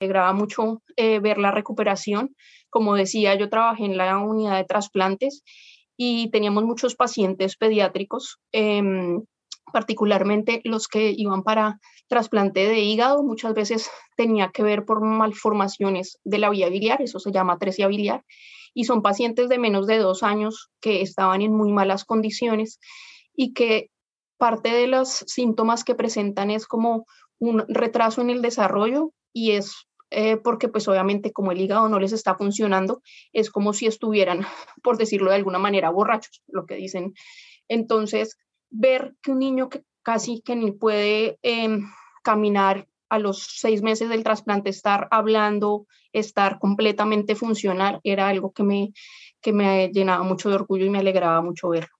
alegraba mucho eh, ver la recuperación. Como decía, yo trabajé en la unidad de trasplantes y teníamos muchos pacientes pediátricos, em, particularmente los que iban para trasplante de hígado. Muchas veces tenía que ver por malformaciones de la vía biliar, eso se llama atresia biliar, y son pacientes de menos de dos años que estaban en muy malas condiciones y que parte de los síntomas que presentan es como un retraso en el desarrollo y es eh, porque pues obviamente como el hígado no les está funcionando, es como si estuvieran, por decirlo de alguna manera, borrachos, lo que dicen. Entonces, ver que un niño que casi que ni puede em, caminar a los seis meses del trasplante, estar hablando, estar completamente funcional, era algo que me, que me llenaba mucho de orgullo y me alegraba mucho verlo.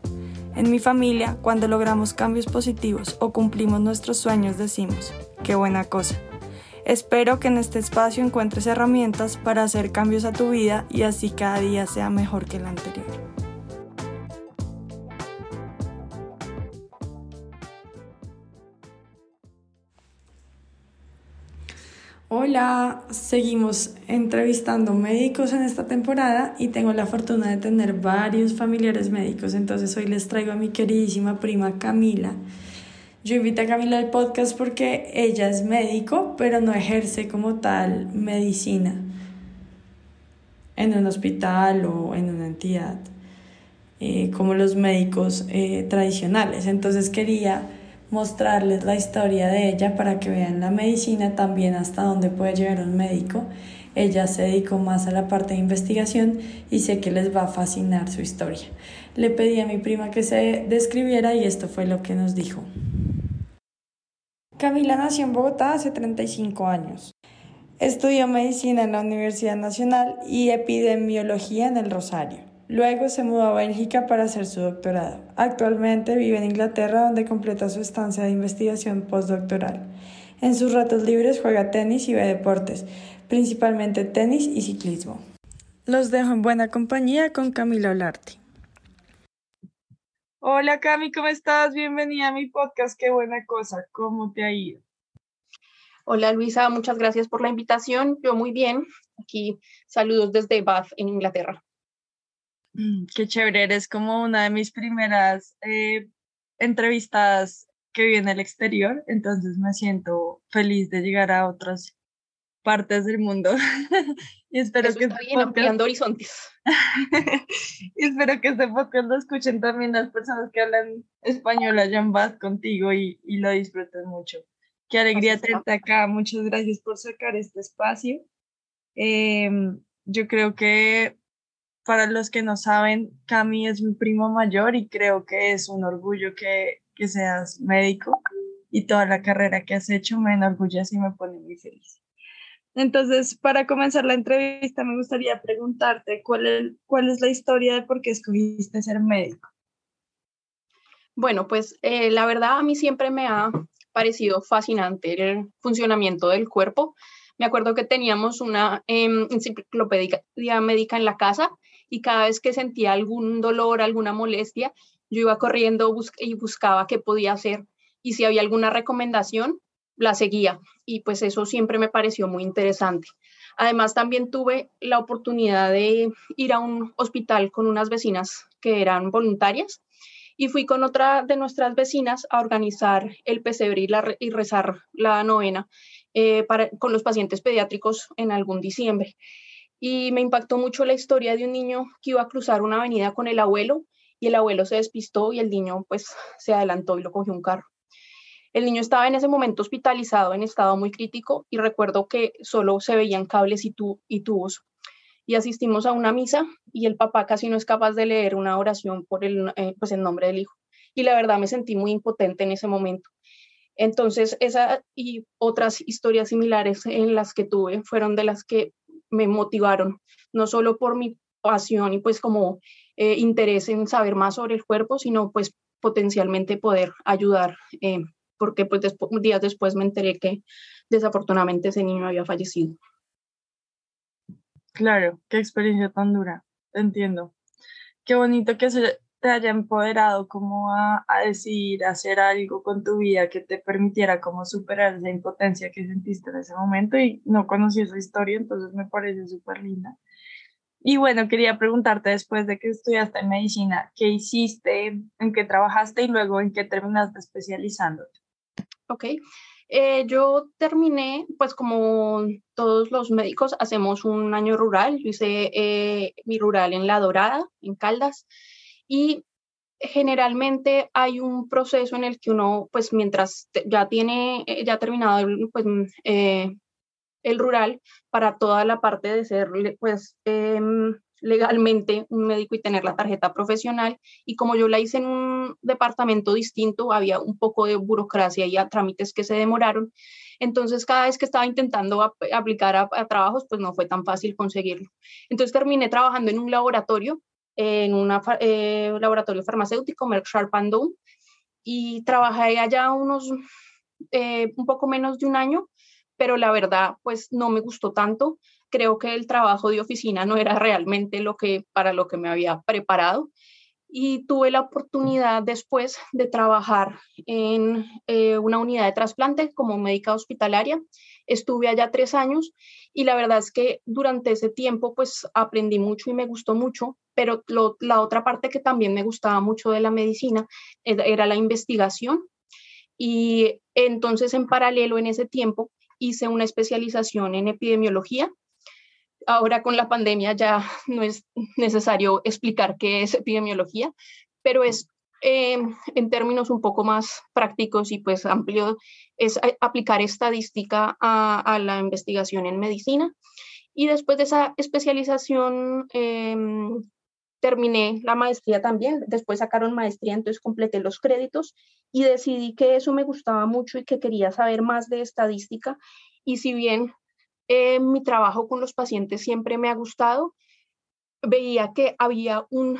En mi familia, cuando logramos cambios positivos o cumplimos nuestros sueños, decimos, qué buena cosa. Espero que en este espacio encuentres herramientas para hacer cambios a tu vida y así cada día sea mejor que el anterior. Hola, seguimos entrevistando médicos en esta temporada y tengo la fortuna de tener varios familiares médicos, entonces hoy les traigo a mi queridísima prima Camila. Yo invité a Camila al podcast porque ella es médico, pero no ejerce como tal medicina en un hospital o en una entidad eh, como los médicos eh, tradicionales. Entonces quería mostrarles la historia de ella para que vean la medicina también hasta dónde puede llegar un médico. Ella se dedicó más a la parte de investigación y sé que les va a fascinar su historia. Le pedí a mi prima que se describiera y esto fue lo que nos dijo. Camila nació en Bogotá hace 35 años. Estudió medicina en la Universidad Nacional y epidemiología en el Rosario. Luego se mudó a Bélgica para hacer su doctorado. Actualmente vive en Inglaterra donde completa su estancia de investigación postdoctoral. En sus ratos libres juega tenis y ve deportes, principalmente tenis y ciclismo. Los dejo en buena compañía con Camila Olarte. Hola Cami, ¿cómo estás? Bienvenida a mi podcast, qué buena cosa, ¿cómo te ha ido? Hola Luisa, muchas gracias por la invitación. Yo muy bien. Aquí saludos desde Bath, en Inglaterra. Mm, qué chévere, eres como una de mis primeras eh, entrevistas que vi en el exterior, entonces me siento feliz de llegar a otras partes del mundo. y espero que este ampliando horizontes. y espero que este podcast lo escuchen también las personas que hablan español allá en Bath contigo y, y lo disfruten mucho. Qué alegría tenerte acá. Muchas gracias por sacar este espacio. Em, yo creo que para los que no saben, Cami es mi primo mayor y creo que es un orgullo que, que seas médico y toda la carrera que has hecho me enorgullece y me pone muy feliz. Entonces, para comenzar la entrevista, me gustaría preguntarte cuál es, cuál es la historia de por qué escogiste ser médico. Bueno, pues eh, la verdad a mí siempre me ha parecido fascinante el funcionamiento del cuerpo. Me acuerdo que teníamos una em, enciclopedia médica en la casa y cada vez que sentía algún dolor, alguna molestia, yo iba corriendo y buscaba qué podía hacer y si había alguna recomendación, la seguía y pues eso siempre me pareció muy interesante. Además, también tuve la oportunidad de ir a un hospital con unas vecinas que eran voluntarias y fui con otra de nuestras vecinas a organizar el pesebre y, rezar la novena eh, para, con los pacientes pediátricos en algún diciembre y me impactó mucho la historia de un niño que iba a cruzar una avenida con el abuelo y el abuelo se despistó y el niño pues se adelantó y lo cogió un carro. El niño estaba en ese momento hospitalizado en estado muy crítico y recuerdo que solo se veían cables y, y tubos. Y asistimos a una misa y el papá casi no es capaz de leer una oración por el, eh, pues, el nombre del hijo. Y la verdad me sentí muy impotente en ese momento. Entonces, esa y otras historias similares en las que tuve fueron de las que me motivaron, no solo por mi pasión y pues como eh, interés en saber más sobre el cuerpo, sino pues potencialmente poder ayudar, eh, porque pues días después me enteré que desafortunadamente ese niño había fallecido. Claro, qué experiencia tan dura, entiendo. Qué bonito que se te haya empoderado como a, a decidir hacer algo con tu vida que te permitiera como superar esa impotencia que sentiste en ese momento y no conocí esa historia, entonces me parece súper linda. Y bueno, quería preguntarte después de que estudiaste en medicina, ¿qué hiciste, en qué trabajaste y luego en qué terminaste especializándote? Ok, eh, yo terminé, pues como todos los médicos, hacemos un año rural. Yo hice eh, mi rural en La Dorada, en Caldas, y generalmente hay un proceso en el que uno, pues mientras ya tiene, eh, ya ha terminado pues, el rural para toda la parte de ser pues em, legalmente un médico y tener la tarjeta profesional. Y como yo la hice en un departamento distinto, había un poco de burocracia y a trámites que se demoraron. Entonces, cada vez que estaba intentando aplicar a, trabajos, pues no fue tan fácil conseguirlo. Entonces, terminé trabajando en un laboratorio, en un eh, laboratorio farmacéutico, Merck Sharp Dohme, y trabajé allá unos, eh, un poco menos de un año pero la verdad, pues no me gustó tanto. Creo que el trabajo de oficina no era realmente lo que para lo que me había preparado y tuve la oportunidad después de trabajar en eh, una unidad de trasplante como médica hospitalaria. Estuve allá tres años y la verdad es que durante ese tiempo pues aprendí mucho y me gustó mucho, pero la otra parte que también me gustaba mucho de la medicina era la investigación. Y entonces en paralelo en ese tiempo hice una especialización en epidemiología. Ahora con la pandemia ya no es necesario explicar qué es epidemiología, pero es eh, en términos un poco más prácticos y pues amplio, es aplicar estadística a, la investigación en medicina. Y después de esa especialización, em, terminé la maestría también, después sacaron maestría, entonces completé los créditos y decidí que eso me gustaba mucho y que quería saber más de estadística. Y si bien eh, mi trabajo con los pacientes siempre me ha gustado, veía que había un,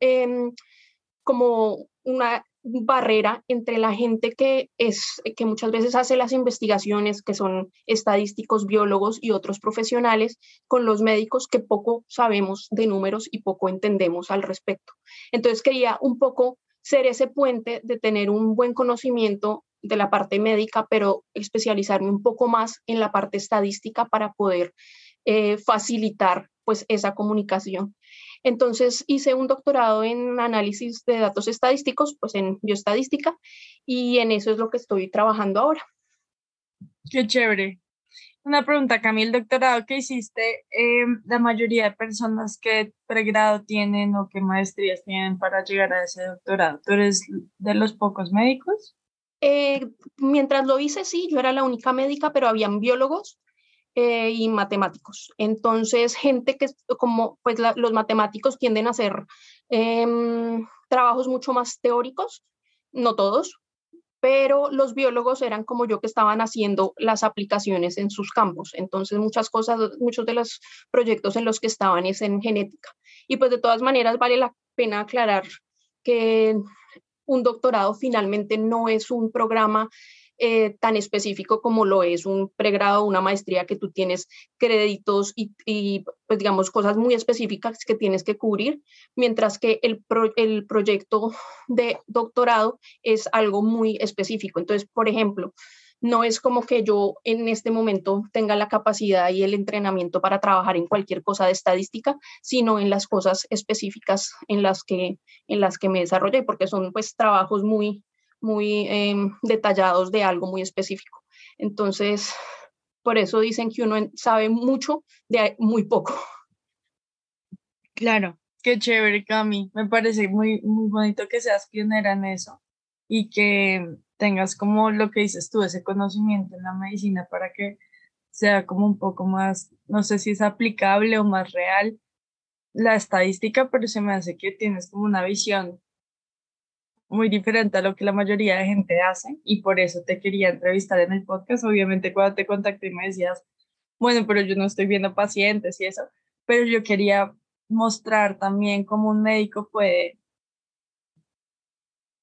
em, como una barrera entre la gente que es que muchas veces hace las investigaciones que son estadísticos, biólogos y otros profesionales con los médicos que poco sabemos de números y poco entendemos al respecto. Entonces quería un poco ser ese puente de tener un buen conocimiento de la parte médica, pero especializarme un poco más en la parte estadística para poder eh, facilitar pues esa comunicación. Entonces hice un doctorado en análisis de datos estadísticos, pues en bioestadística, y en eso es lo que estoy trabajando ahora. Qué chévere. Una pregunta, Camille, el doctorado que hiciste, em, la mayoría de personas que pregrado tienen o qué maestrías tienen para llegar a ese doctorado, ¿tú eres de los pocos médicos? Eh, mientras lo hice, sí, yo era la única médica, pero habían biólogos eh, y matemáticos. Entonces, gente que, como pues los matemáticos tienden a hacer em, trabajos mucho más teóricos, no todos, pero los biólogos eran como yo que estaban haciendo las aplicaciones en sus campos. Entonces, muchas cosas, muchos de los proyectos en los que estaban es en genética. Y pues de todas maneras vale la pena aclarar que un doctorado finalmente no es un programa eh, tan específico como lo es un pregrado o una maestría que tú tienes créditos y, pues digamos cosas muy específicas que tienes que cubrir, mientras que el, el proyecto de doctorado es algo muy específico. Entonces, por ejemplo, no es como que yo en este momento tenga la capacidad y el entrenamiento para trabajar en cualquier cosa de estadística, sino en las cosas específicas en las que, en las que me desarrollé, porque son pues trabajos muy, muy em, detallados de algo muy específico. Entonces, por eso dicen que uno sabe mucho de muy poco. Claro, qué chévere, Cami. Me parece muy, muy bonito que seas pionera en eso y que tengas como lo que dices tú, ese conocimiento en la medicina para que sea como un poco más, no sé si es aplicable o más real la estadística, pero se me hace que tienes como una visión muy diferente a lo que la mayoría de gente hace y por eso te quería entrevistar en el podcast. Obviamente cuando te contacté me decías, bueno, pero yo no estoy viendo pacientes y eso, pero yo quería mostrar también cómo un médico puede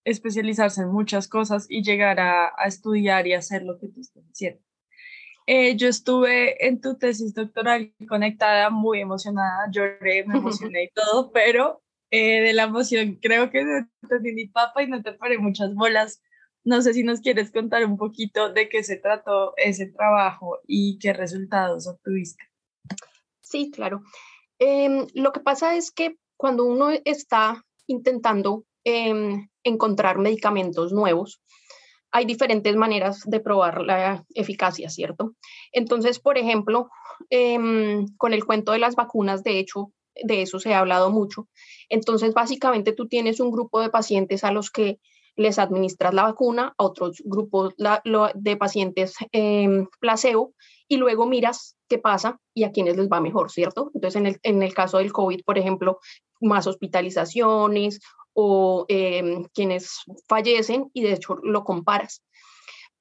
especializarse en muchas cosas y llegar a, estudiar y hacer lo que tú estás haciendo. Eh, yo estuve en tu tesis doctoral conectada, muy emocionada, lloré, me emocioné y todo, pero eh, de la emoción creo que no te di ni papa y no te paré muchas bolas. No sé si nos quieres contar un poquito de qué se trató ese trabajo y qué resultados obtuviste. Sí, claro. Em, lo que pasa es que cuando uno está intentando em, encontrar medicamentos nuevos, hay diferentes maneras de probar la eficacia, ¿cierto? Entonces, por ejemplo, em, con el cuento de las vacunas, de hecho, de eso se ha hablado mucho. Entonces, básicamente tú tienes un grupo de pacientes a los que les administras la vacuna, a otros grupos de pacientes eh, placebo, y luego miras qué pasa y a quiénes les va mejor, ¿cierto? Entonces, en el, en el caso del COVID, por ejemplo, más hospitalizaciones o em, quienes fallecen y de hecho lo comparas.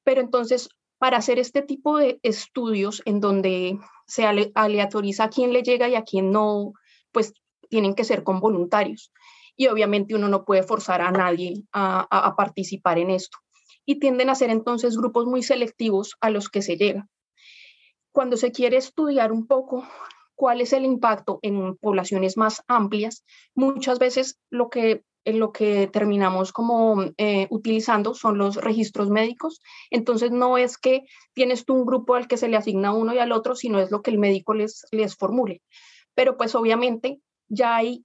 Pero entonces, para hacer este tipo de estudios en donde se aleatoriza a quién le llega y a quién no, pues tienen que ser con voluntarios. Y obviamente uno no puede forzar a nadie a, participar en esto. Y tienden a ser entonces grupos muy selectivos a los que se llega. Cuando se quiere estudiar un poco cuál es el impacto en poblaciones más amplias, muchas veces lo que en lo que terminamos como eh, utilizando son los registros médicos. Entonces no es que tienes tú un grupo al que se le asigna uno y al otro, sino es lo que el médico les, les formule. Pero pues obviamente ya ahí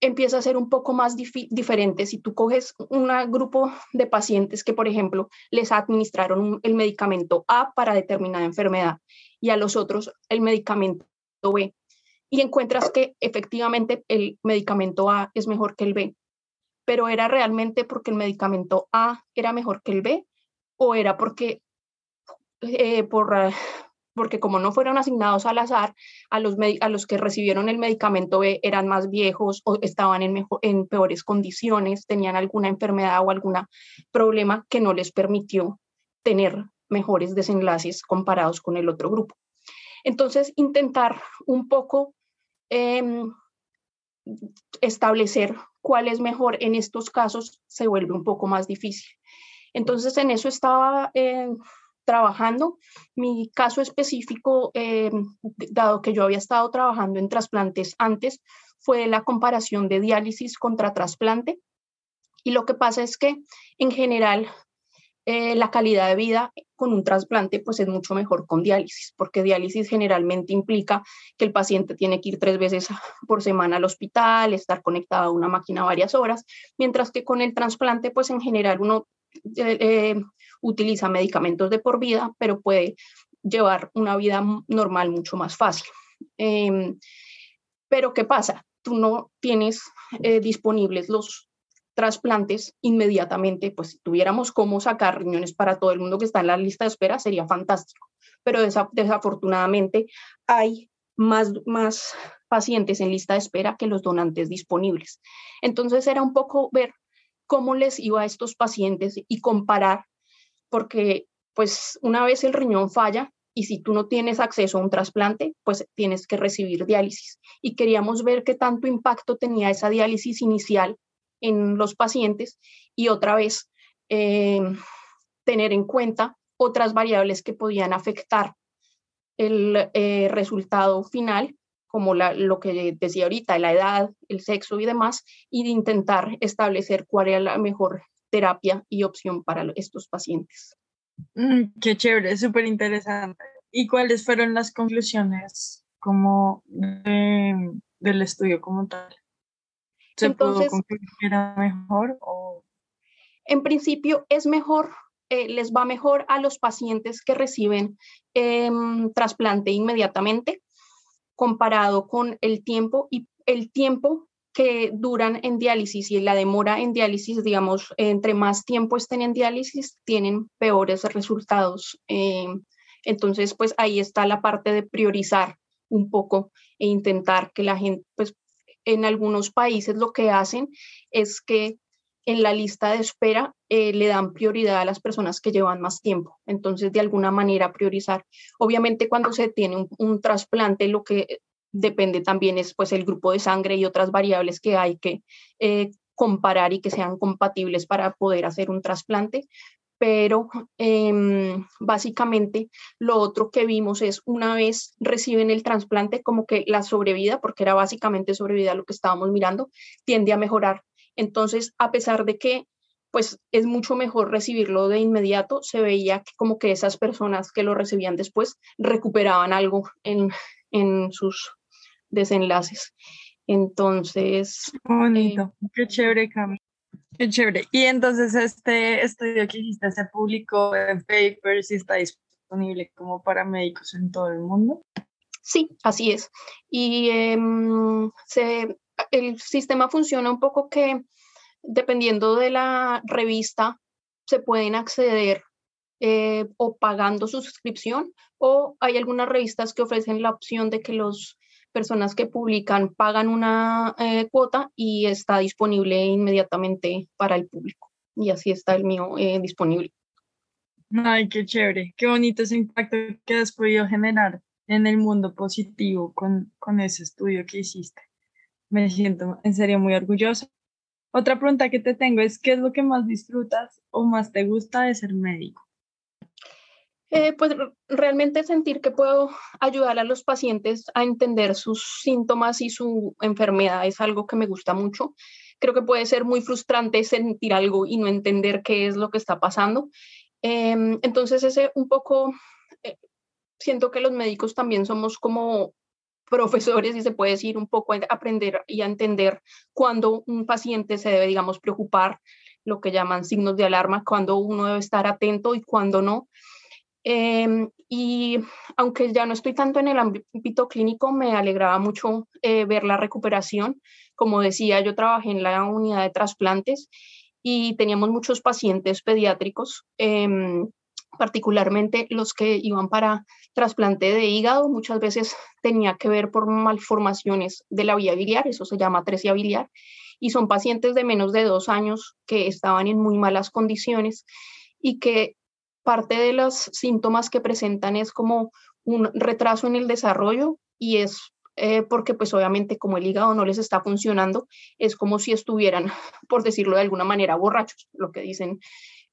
empieza a ser un poco más diferente. Si tú coges un grupo de pacientes que, por ejemplo, les administraron el medicamento A para determinada enfermedad y a los otros el medicamento B y encuentras que efectivamente el medicamento A es mejor que el B pero era realmente porque el medicamento A era mejor que el B o era porque, eh, por, porque como no fueron asignados al azar, a los, a los que recibieron el medicamento B eran más viejos o estaban en, en peores condiciones, tenían alguna enfermedad o algún problema que no les permitió tener mejores desenlaces comparados con el otro grupo. Entonces, intentar un poco em, establecer cuál es mejor en estos casos se vuelve un poco más difícil. Entonces, en eso estaba eh, trabajando. Mi caso específico, eh, dado que yo había estado trabajando en trasplantes antes, fue la comparación de diálisis contra trasplante. Y lo que pasa es que en general eh, la calidad de vida con un trasplante pues es mucho mejor con diálisis, porque diálisis generalmente implica que el paciente tiene que ir tres veces por semana al hospital, estar conectado a una máquina varias horas, mientras que con el trasplante pues en general uno eh, eh, utiliza medicamentos de por vida, pero puede llevar una vida normal mucho más fácil. Em, pero ¿qué pasa? Tú no tienes disponibles los trasplantes inmediatamente, pues si tuviéramos cómo sacar riñones para todo el mundo que está en la lista de espera, sería fantástico. Pero desafortunadamente hay más, más pacientes en lista de espera que los donantes disponibles. Entonces era un poco ver cómo les iba a estos pacientes y comparar, porque pues una vez el riñón falla y si tú no tienes acceso a un trasplante, pues tienes que recibir diálisis. Y queríamos ver qué tanto impacto tenía esa diálisis inicial en los pacientes y otra vez eh, tener en cuenta otras variables que podían afectar el eh, resultado final, como lo que decía ahorita, la edad, el sexo y demás, y de intentar establecer cuál era la mejor terapia y opción para estos pacientes. Mm, qué chévere, súper interesante. ¿Y cuáles fueron las conclusiones como del estudio como tal? ¿Se Entonces, era mejor o...? En principio es mejor, eh, les va mejor a los pacientes que reciben em, trasplante inmediatamente comparado con el tiempo y el tiempo que duran en diálisis y la demora en diálisis, digamos, entre más tiempo estén en diálisis, tienen peores resultados. Em, entonces, pues ahí está la parte de priorizar un poco e intentar que la gente, pues en algunos países lo que hacen es que en la lista de espera eh, le dan prioridad a las personas que llevan más tiempo. Entonces, de alguna manera priorizar. Obviamente, cuando se tiene un, trasplante, lo que depende también es pues el grupo de sangre y otras variables que hay que eh, comparar y que sean compatibles para poder hacer un trasplante. Pero em, básicamente lo otro que vimos es una vez reciben el trasplante, como que la sobrevida, porque era básicamente sobrevida lo que estábamos mirando, tiende a mejorar entonces, a pesar de que pues es mucho mejor recibirlo de inmediato, se veía que como que esas personas que lo recibían después recuperaban algo en, sus desenlaces. Entonces... Bonito, eh, qué chévere, Cami. Qué chévere. Y entonces este estudio que hiciste se publicó en papers y está disponible como para médicos en todo el mundo. Sí, así es. Y em, se, el sistema funciona un poco que dependiendo de la revista se pueden acceder eh, o pagando su suscripción o hay algunas revistas que ofrecen la opción de que las personas que publican pagan una eh, cuota y está disponible inmediatamente para el público. Y así está el mío eh, disponible. Ay, qué chévere, qué bonito ese impacto que has podido generar en el mundo positivo con, con ese estudio que hiciste. Me siento en serio muy orgullosa. Otra pregunta que te tengo es, ¿qué es lo que más disfrutas o más te gusta de ser médico? Eh, pues realmente sentir que puedo ayudar a los pacientes a entender sus síntomas y su enfermedad es algo que me gusta mucho. Creo que puede ser muy frustrante sentir algo y no entender qué es lo que está pasando. Em, entonces ese un poco, eh, siento que los médicos también somos como profesores, y se puede decir, un poco aprender y a entender cuándo un paciente se debe, digamos, preocupar, lo que llaman signos de alarma, cuándo uno debe estar atento y cuándo no. Em, y aunque ya no estoy tanto en el ámbito clínico, me alegraba mucho eh, ver la recuperación. Como decía, yo trabajé en la unidad de trasplantes y teníamos muchos pacientes pediátricos. Em, particularmente los que iban para trasplante de hígado, muchas veces tenía que ver por malformaciones de la vía biliar, eso se llama atresia biliar, y son pacientes de menos de dos años que estaban en muy malas condiciones y que parte de los síntomas que presentan es como un retraso en el desarrollo y es eh, porque pues obviamente como el hígado no les está funcionando, es como si estuvieran, por decirlo de alguna manera, borrachos, lo que dicen.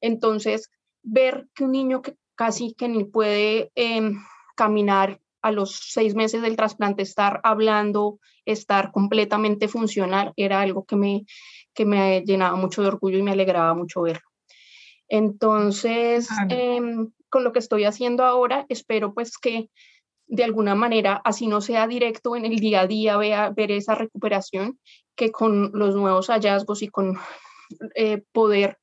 Entonces, ver que un niño que casi que ni puede em, caminar a los seis meses del trasplante, estar hablando, estar completamente funcional, era algo que me, que me llenaba mucho de orgullo y me alegraba mucho verlo. Entonces, em, con lo que estoy haciendo ahora, espero pues que de alguna manera, así no sea directo en el día a día, vea, ver esa recuperación, que con los nuevos hallazgos y con eh, poder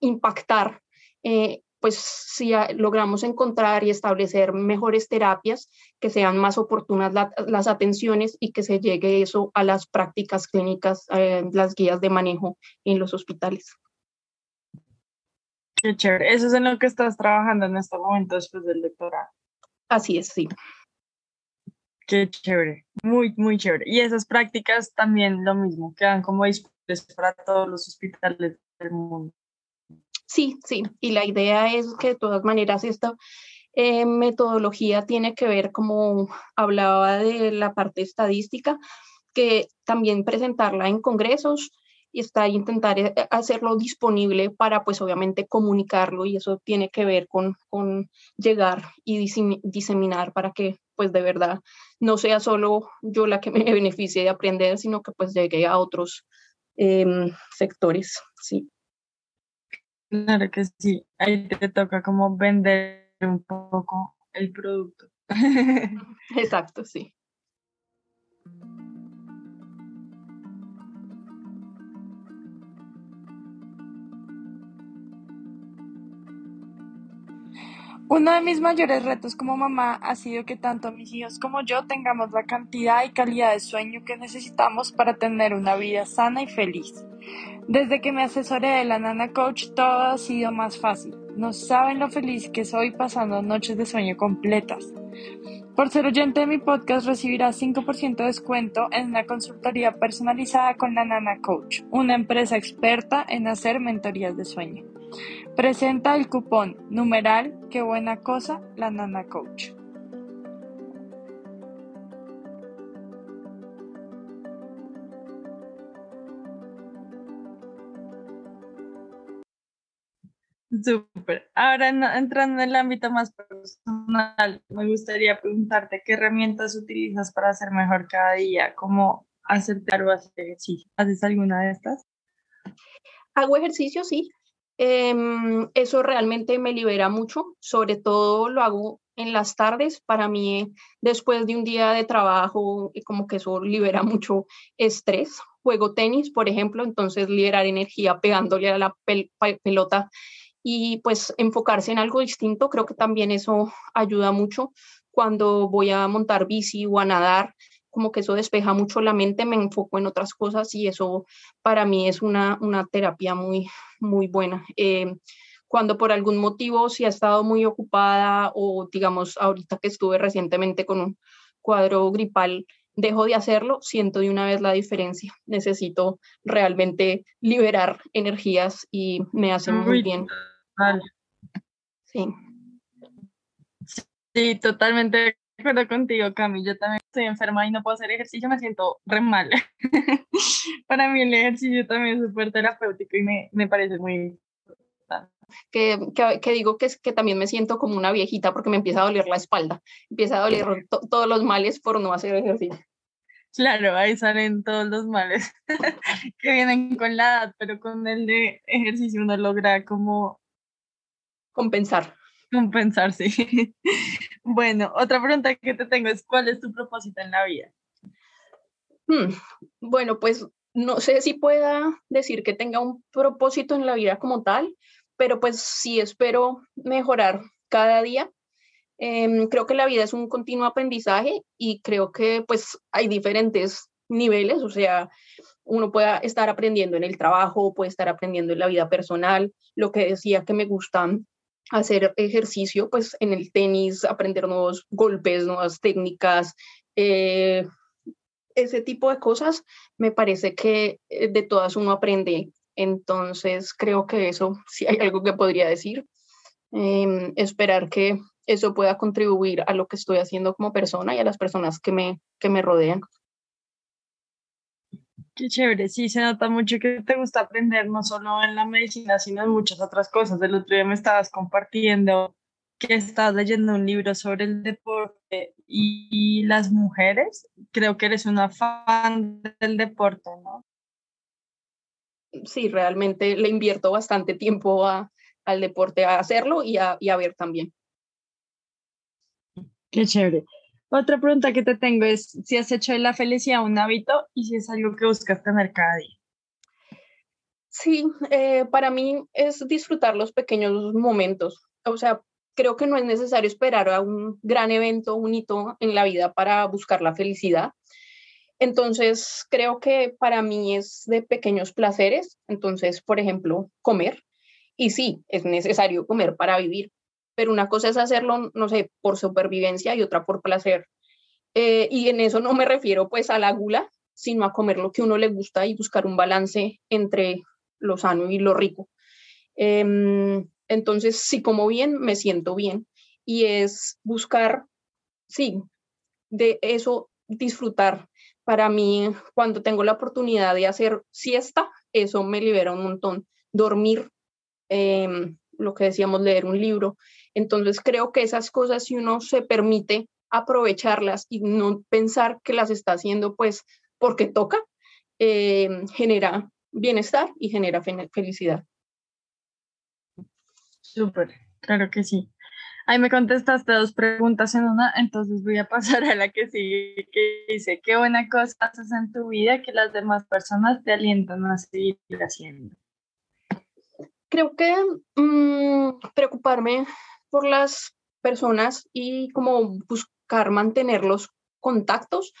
impactar eh, pues si logramos encontrar y establecer mejores terapias, que sean más oportunas las atenciones y que se llegue eso a las prácticas clínicas, eh, las guías de manejo en los hospitales. Qué chévere. Eso es en lo que estás trabajando en este momento después del doctorado. Así es, sí. Qué chévere, muy, muy chévere. Y esas prácticas también lo mismo, quedan como disponibles para todos los hospitales del mundo. Sí, sí, y la idea es que de todas maneras esta eh, metodología tiene que ver, como hablaba de la parte estadística, que también presentarla en congresos y está intentar eh, hacerlo disponible para pues obviamente comunicarlo y eso tiene que ver con, con llegar y diseminar para que pues de verdad no sea solo yo la que me beneficie de aprender, sino que pues llegue a otros em, sectores, sí. Claro que sí, ahí te toca como vender un poco el producto. Exacto, sí. Uno de mis mayores retos como mamá ha sido que tanto mis hijos como yo tengamos la cantidad y calidad de sueño que necesitamos para tener una vida sana y feliz. Desde que me asesoré de la Nana Coach, todo ha sido más fácil. No saben lo feliz que soy pasando noches de sueño completas. Por ser oyente de mi podcast recibirás 5% de descuento en una consultoría personalizada con la Nana Coach, una empresa experta en hacer mentorías de sueño. Presenta el cupón numeral qué buena cosa la Nana Coach. Súper. Ahora entrando en el ámbito más personal, me gustaría preguntarte qué herramientas utilizas para hacer mejor cada día, cómo hacer o hacer ejercicio. ¿Haces alguna de estas? Hago ejercicio, sí. Em, eso realmente me libera mucho, sobre todo lo hago en las tardes. Para mí, después de un día de trabajo, como que eso libera mucho estrés. Juego tenis, por ejemplo, entonces liberar energía pegándole a la pelota y pues enfocarse en algo distinto, creo que también eso ayuda mucho cuando voy a montar bici o a nadar, como que eso despeja mucho la mente, me enfoco en otras cosas y eso para mí es una, una terapia muy, muy buena. Eh, cuando por algún motivo si ha estado muy ocupada o digamos ahorita que estuve recientemente con un cuadro gripal, dejo de hacerlo, siento de una vez la diferencia. Necesito realmente liberar energías y me hace muy bien. Sí. Sí, totalmente acuerdo contigo, Cami. Yo también estoy enferma y no puedo hacer ejercicio, me siento re mal. Para mí el ejercicio también es súper terapéutico y me, me parece muy que, que, digo que, es, que también me siento como una viejita porque me empieza a doler la espalda, empieza a doler todos los males por no hacer ejercicio. Claro, ahí salen todos los males que vienen con la edad, pero con el de ejercicio uno logra como compensar. Compensar, sí. Bueno, otra pregunta que te tengo es, ¿cuál es tu propósito en la vida? Hmm, bueno, pues no sé si pueda decir que tenga un propósito en la vida como tal, pero pues sí espero mejorar cada día. Em, creo que la vida es un continuo aprendizaje y creo que pues hay diferentes niveles, o sea, uno puede estar aprendiendo en el trabajo, puede estar aprendiendo en la vida personal, lo que decía que me gustan hacer ejercicio, pues en el tenis, aprender nuevos golpes, nuevas técnicas, eh, ese tipo de cosas, me parece que eh, de todas uno aprende. Entonces, creo que eso sí hay algo que podría decir. Em, esperar que eso pueda contribuir a lo que estoy haciendo como persona y a las personas que me, que me rodean. Qué chévere, sí, se nota mucho que te gusta aprender no solo en la medicina, sino en muchas otras cosas. El otro día me estabas compartiendo que estás leyendo un libro sobre el deporte y las mujeres. Creo que eres una fan del deporte, ¿no? Sí, realmente le invierto bastante tiempo a, al deporte, a hacerlo y a, y a ver también. Qué chévere. Otra pregunta que te tengo es si has hecho de la felicidad un hábito y si es algo que buscas tener cada día. Sí, eh, para mí es disfrutar los pequeños momentos. O sea, creo que no es necesario esperar a un gran evento, un hito en la vida para buscar la felicidad. Entonces, creo que para mí es de pequeños placeres. Entonces, por ejemplo, comer. Y sí, es necesario comer para vivir, pero una cosa es hacerlo, no sé, por supervivencia y otra por placer. Eh, y en eso no me refiero pues a la gula, sino a comer lo que uno le gusta y buscar un balance entre lo sano y lo rico. Em, entonces, si como bien, me siento bien. Y es buscar, sí, de eso disfrutar. Para mí, cuando tengo la oportunidad de hacer siesta, eso me libera un montón. Dormir, em, lo que decíamos, leer un libro, entonces creo que esas cosas, si uno se permite aprovecharlas y no pensar que las está haciendo pues porque toca, eh, genera bienestar y genera felicidad. Súper, claro que sí. Ahí me contestaste dos preguntas en una, entonces voy a pasar a la que sigue, que dice, ¿qué buena cosa haces en tu vida que las demás personas te alientan a seguir haciendo? Creo que mm, preocuparme por las personas y como buscar mantener los contactos.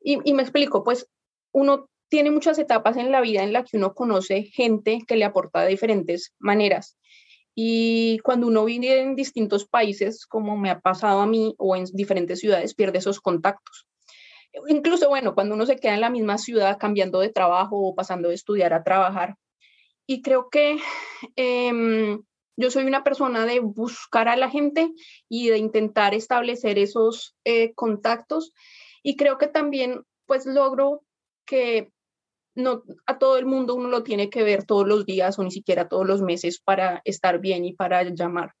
Y, me explico, pues uno tiene muchas etapas en la vida en la que uno conoce gente que le aporta de diferentes maneras. Y cuando uno vive en distintos países, como me ha pasado a mí, o en diferentes ciudades, pierde esos contactos. Incluso, bueno, cuando uno se queda en la misma ciudad cambiando de trabajo o pasando de estudiar a trabajar. Y creo que em, yo soy una persona de buscar a la gente y de intentar establecer esos eh, contactos. Y creo que también, pues, logro que no a todo el mundo uno lo tiene que ver todos los días o ni siquiera todos los meses para estar bien y para llamar.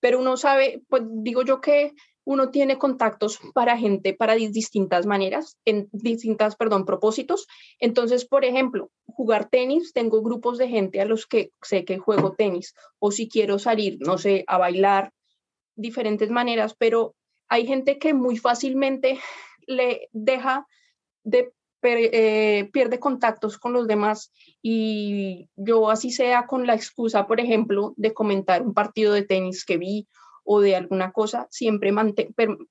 Pero uno sabe, pues digo yo que uno tiene contactos para gente para distintas maneras, en distintas, perdón, propósitos. Entonces, por ejemplo, jugar tenis, tengo grupos de gente a los que sé que juego tenis, o si quiero salir, no sé, a bailar, diferentes maneras, pero hay gente que muy fácilmente le deja de eh, pierde contactos con los demás y yo así sea con la excusa, por ejemplo, de comentar un partido de tenis que vi o de alguna cosa, siempre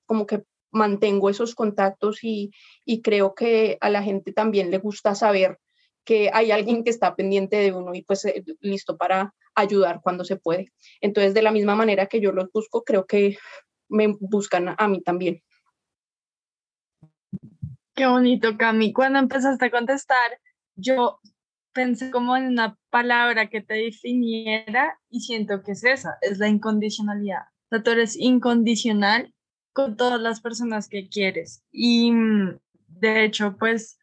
como que mantengo esos contactos y, y creo que a la gente también le gusta saber que hay alguien que está pendiente de uno y pues eh, listo para ayudar cuando se puede. Entonces, de la misma manera que yo los busco, creo que me buscan a mí también. Qué bonito, Cami. Cuando empezaste a contestar, yo pensé como en una palabra que te definiera y siento que es esa, es la incondicionalidad. O sea, tú eres incondicional con todas las personas que quieres. Y mm, de hecho, pues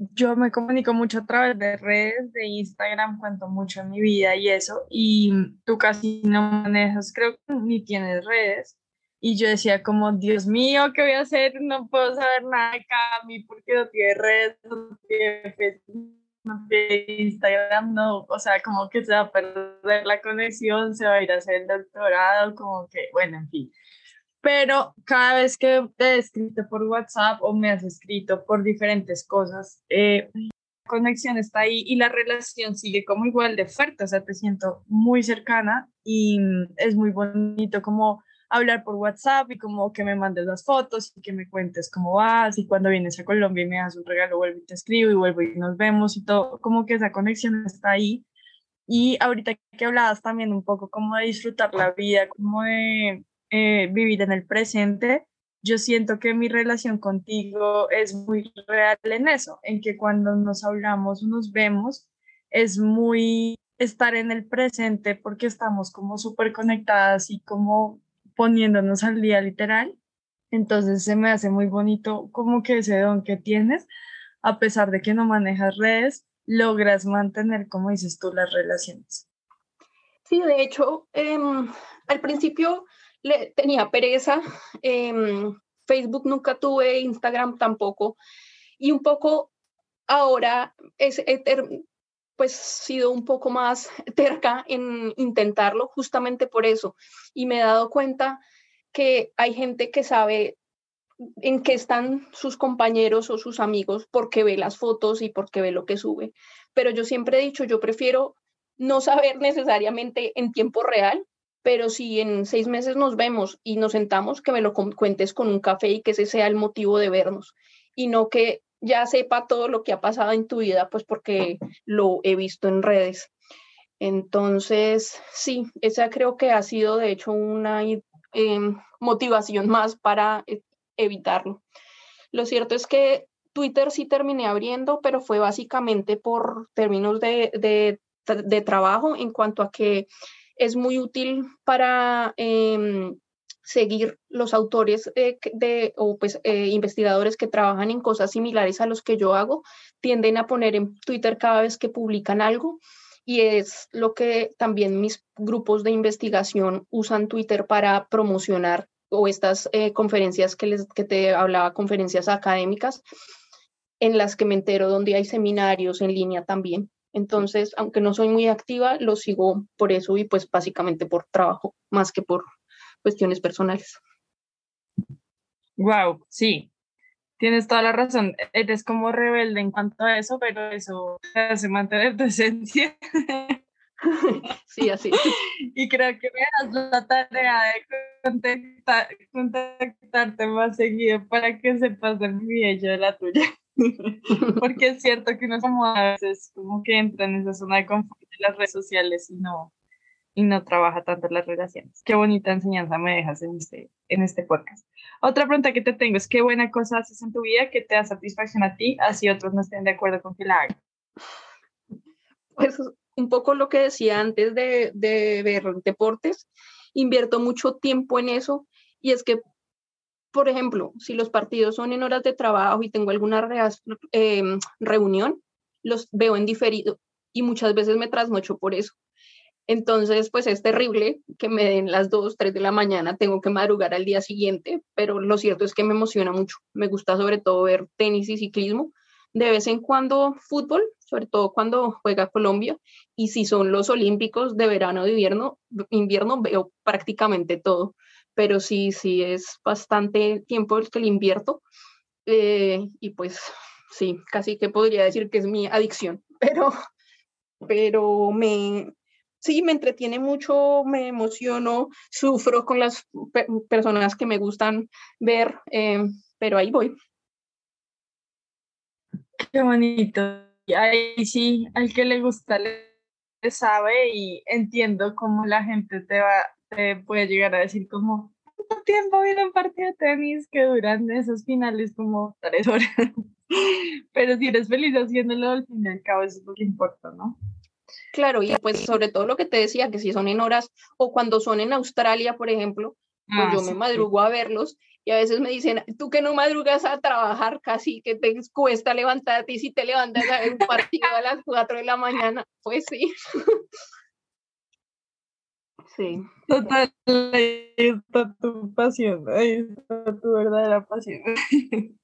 yo me comunico mucho a través de redes, de Instagram, cuento mucho en mi vida y eso, y tú casi no manejas, creo que ni tienes redes. Y yo decía como, Dios mío, ¿qué voy a hacer? No puedo saber nada de Cami porque no tiene redes, no tiene Facebook, tiene Instagram, no, o sea, como que se va a perder la conexión, se va a ir a hacer el doctorado, como que, bueno, en fin. Pero cada vez que te he escrito por WhatsApp o me has escrito por diferentes cosas, eh, la conexión está ahí y la relación sigue como igual de fuerte, o sea, te siento muy cercana y es muy bonito como hablar por WhatsApp y como que me mandes las fotos y que me cuentes cómo vas y cuando vienes a Colombia y me das un regalo, vuelvo y te escribo y vuelvo y nos vemos y todo, como que esa conexión está ahí. Y ahorita que hablabas también un poco como de disfrutar la vida, como de eh, vivir en el presente, yo siento que mi relación contigo es muy real en eso, en que cuando nos hablamos nos vemos, es muy estar en el presente porque estamos como súper conectadas y como poniéndonos al día literal. Entonces se me hace muy bonito como que ese don que tienes, a pesar de que no manejas redes, logras mantener, como dices tú, las relaciones. Sí, de hecho, em, al principio tenía pereza, em, Facebook nunca tuve, Instagram tampoco, y un poco ahora es, pues sido un poco más terca en intentarlo justamente por eso. Y me he dado cuenta que hay gente que sabe en qué están sus compañeros o sus amigos porque ve las fotos y porque ve lo que sube. Pero yo siempre he dicho, yo prefiero no saber necesariamente en tiempo real, pero si en seis meses nos vemos y nos sentamos, que me lo cuentes con un café y que ese sea el motivo de vernos y no que ya sepa todo lo que ha pasado en tu vida, pues porque lo he visto en redes. Entonces, sí, esa creo que ha sido de hecho una em, motivación más para e, evitarlo. Lo cierto es que Twitter sí terminé abriendo, pero fue básicamente por términos de, de trabajo en cuanto a que es muy útil para em, seguir los autores eh, de, o pues eh, investigadores que trabajan en cosas similares a los que yo hago, tienden a poner en Twitter cada vez que publican algo y es lo que también mis grupos de investigación usan Twitter para promocionar o estas eh, conferencias que, les, que te hablaba, conferencias académicas, en las que me entero donde hay seminarios en línea también. Entonces, aunque no soy muy activa, lo sigo por eso y pues básicamente por trabajo, más que por cuestiones personales. Wow, sí, tienes toda la razón. Eres como rebelde en cuanto a eso, pero eso te hace mantener tu esencia. Sí, así. Y creo que me das la tarea de contactarte más seguido para que sepas de mi y yo de la tuya. Porque es cierto que uno como a veces como que entra en esa zona de confort de las redes sociales y no, y no trabaja tanto las relaciones. Qué bonita enseñanza me dejas en este, en este podcast. Otra pregunta que te tengo es, ¿qué buena cosa haces en tu vida que te da satisfacción a ti, así otros no estén de acuerdo con que la hagan? Pues un poco lo que decía antes de, de ver deportes, invierto mucho tiempo en eso y es que, por ejemplo, si los partidos son en horas de trabajo y tengo alguna em, reunión, los veo en diferido y muchas veces me trasnocho por eso. Entonces, pues es terrible que me den las 2, 3 de la mañana, tengo que madrugar al día siguiente, pero lo cierto es que me emociona mucho. Me gusta sobre todo ver tenis y ciclismo, de vez en cuando fútbol, sobre todo cuando juega Colombia, y si son los olímpicos de verano o de invierno, invierno veo prácticamente todo, pero sí, sí es bastante tiempo el que le invierto, eh, y pues sí, casi que podría decir que es mi adicción, pero, pero me, sí, me entretiene mucho, me emociono, sufro con las personas que me gustan ver, eh, pero ahí voy. Qué bonito. Ahí sí, al que le gusta le sabe y entiendo cómo la gente te va, te puede llegar a decir como, ¿cuánto tiempo viene un partido de tenis que duran esos finales como tres horas? Pero si eres feliz haciéndolo, al fin y al cabo eso es lo que importa, ¿no? Claro, y pues sobre todo lo que te decía, que si son en horas o cuando son en Australia, por ejemplo, pues ah, yo me madrugo a verlos y a veces me dicen, tú que no madrugas a trabajar casi, que te cuesta levantarte y si te levantas a ver un partido a las 4 de la mañana, pues sí. Sí. Total, ahí está tu pasión, ahí está tu verdadera pasión.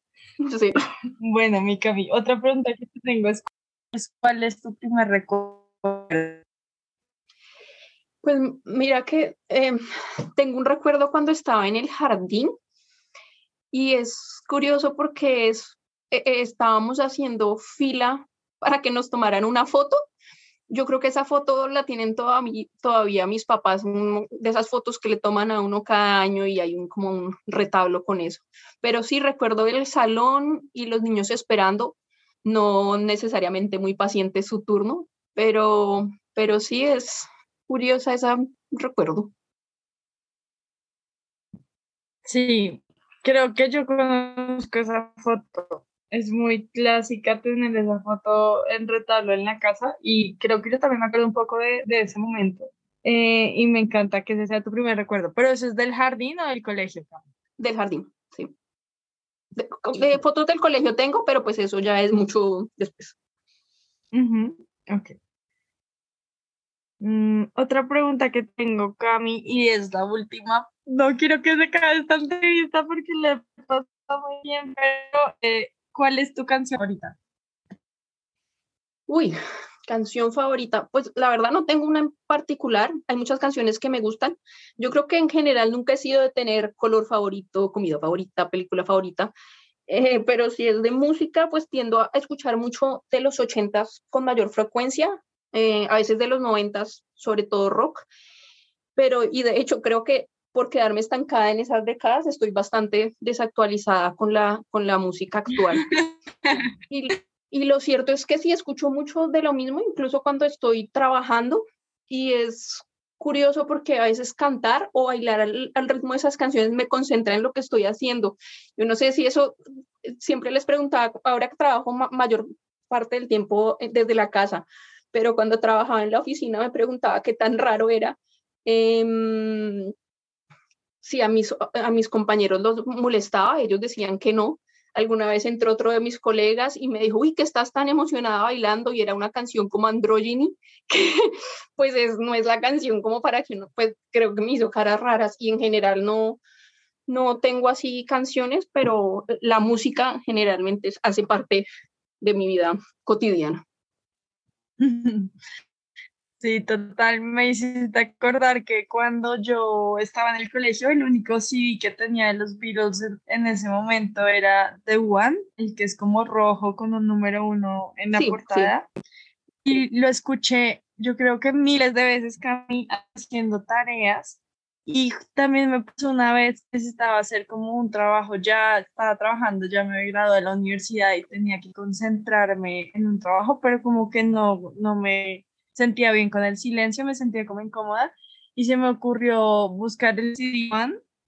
Sí. Bueno, mi Cami, otra pregunta que te tengo es, ¿cuál es tu primer recuerdo? Pues mira que em, tengo un recuerdo cuando estaba en el jardín y es curioso porque es, e, e, estábamos haciendo fila para que nos tomaran una foto. Yo creo que esa foto la tienen todavía, mis papás, de esas fotos que le toman a uno cada año y hay un, como un retablo con eso. Pero sí recuerdo el salón y los niños esperando, no necesariamente muy paciente su turno, pero, pero sí es curiosa esa recuerdo. Sí, creo que yo conozco esa foto. Es muy clásica tener esa foto en retablo en la casa y creo que yo también me acuerdo un poco de, ese momento. Eh, y me encanta que ese sea tu primer recuerdo. ¿Pero eso es del jardín o del colegio? Del jardín, sí. De, fotos del colegio tengo, pero pues eso ya es mucho después. Ok. Mm, otra pregunta que tengo, Cami, y es la última. No quiero que se acabe esta entrevista porque le pasa muy bien, pero eh, ¿cuál es tu canción favorita? Uy, canción favorita. Pues la verdad no tengo una en particular. Hay muchas canciones que me gustan. Yo creo que en general nunca he sido de tener color favorito, comida favorita, película favorita. Eh, pero si es de música, pues tiendo a escuchar mucho de los ochentas con mayor frecuencia. Eh, a veces de los noventas, sobre todo rock, pero y de hecho creo que por quedarme estancada en esas décadas estoy bastante desactualizada con la, con la música actual. y, y lo cierto es que sí escucho mucho de lo mismo, incluso cuando estoy trabajando, y es curioso porque a veces cantar o bailar al, al, ritmo de esas canciones me concentra en lo que estoy haciendo. Yo no sé si eso, siempre les preguntaba, ahora que trabajo mayor parte del tiempo eh, desde la casa, pero cuando trabajaba en la oficina me preguntaba qué tan raro era. Eh, si a mis, a mis compañeros los molestaba, ellos decían que no. Alguna vez entró otro de mis colegas y me dijo, uy, que estás tan emocionada bailando y era una canción como Androgyny, que pues es, no es la canción como para que uno, pues creo que me hizo caras raras y en general no, no tengo así canciones, pero la música generalmente hace parte de mi vida cotidiana. Sí, total, me hiciste acordar que cuando yo estaba en el colegio, el único CD que tenía de los Beatles en ese momento era The One, el que es como rojo con un número uno en la portada. Y lo escuché, yo creo que miles de veces, Cami, haciendo tareas. Y también me pasó una vez, necesitaba hacer como un trabajo, ya estaba trabajando, ya me había graduado de la universidad y tenía que concentrarme en un trabajo, pero como que no, no me sentía bien con el silencio, me sentía como incómoda y se me ocurrió buscar el CD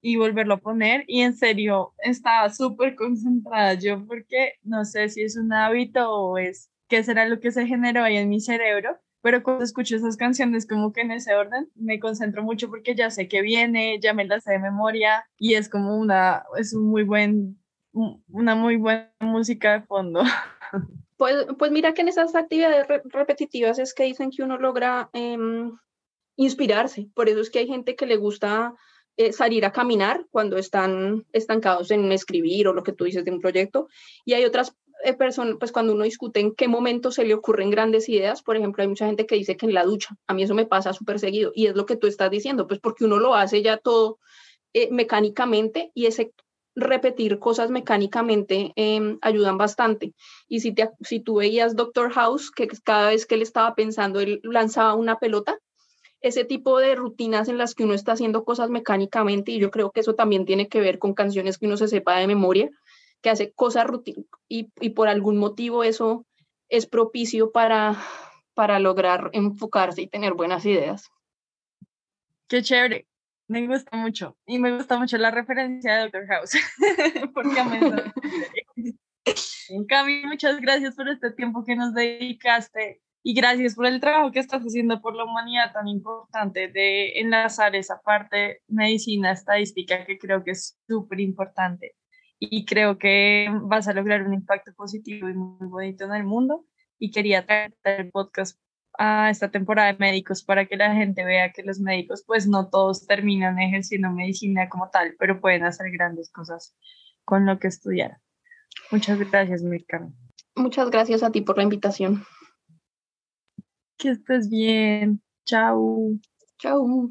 y volverlo a poner y en serio estaba súper concentrada yo porque no sé si es un hábito o es qué será lo que se generó ahí en mi cerebro, pero cuando escucho esas canciones como que en ese orden me concentro mucho porque ya sé que viene, ya me las sé de memoria y es como una, es un muy buen, una muy buena música de fondo. Pues, pues mira que en esas actividades repetitivas es que dicen que uno logra em, inspirarse, por eso es que hay gente que le gusta eh, salir a caminar cuando están estancados en escribir o lo que tú dices de un proyecto. Y hay otras eh, pues cuando uno discute en qué momento se le ocurren grandes ideas, por ejemplo, hay mucha gente que dice que en la ducha, a mí eso me pasa súper seguido y es lo que tú estás diciendo, pues porque uno lo hace ya todo eh, mecánicamente y ese repetir cosas mecánicamente em, ayudan bastante. Y si, te, si tú veías Doctor House, que cada vez que él estaba pensando, él lanzaba una pelota, ese tipo de rutinas en las que uno está haciendo cosas mecánicamente, y yo creo que eso también tiene que ver con canciones que uno se sepa de memoria, que hace cosas rutinas, y, y, por algún motivo eso es propicio para, para lograr enfocarse y tener buenas ideas. Qué chévere, me gusta mucho, y me gusta mucho la referencia de Doctor House, porque me... En cambio, muchas gracias por este tiempo que nos dedicaste y gracias por el trabajo que estás haciendo por la humanidad tan importante de enlazar esa parte medicina estadística que creo que es súper importante. Y creo que vas a lograr un impacto positivo y muy bonito en el mundo. Y quería traer el podcast a esta temporada de médicos para que la gente vea que los médicos, pues no todos terminan ejerciendo medicina como tal, pero pueden hacer grandes cosas con lo que estudiaron. Muchas gracias, Mirka. Muchas gracias a ti por la invitación. Que estés bien. Chao. Chao.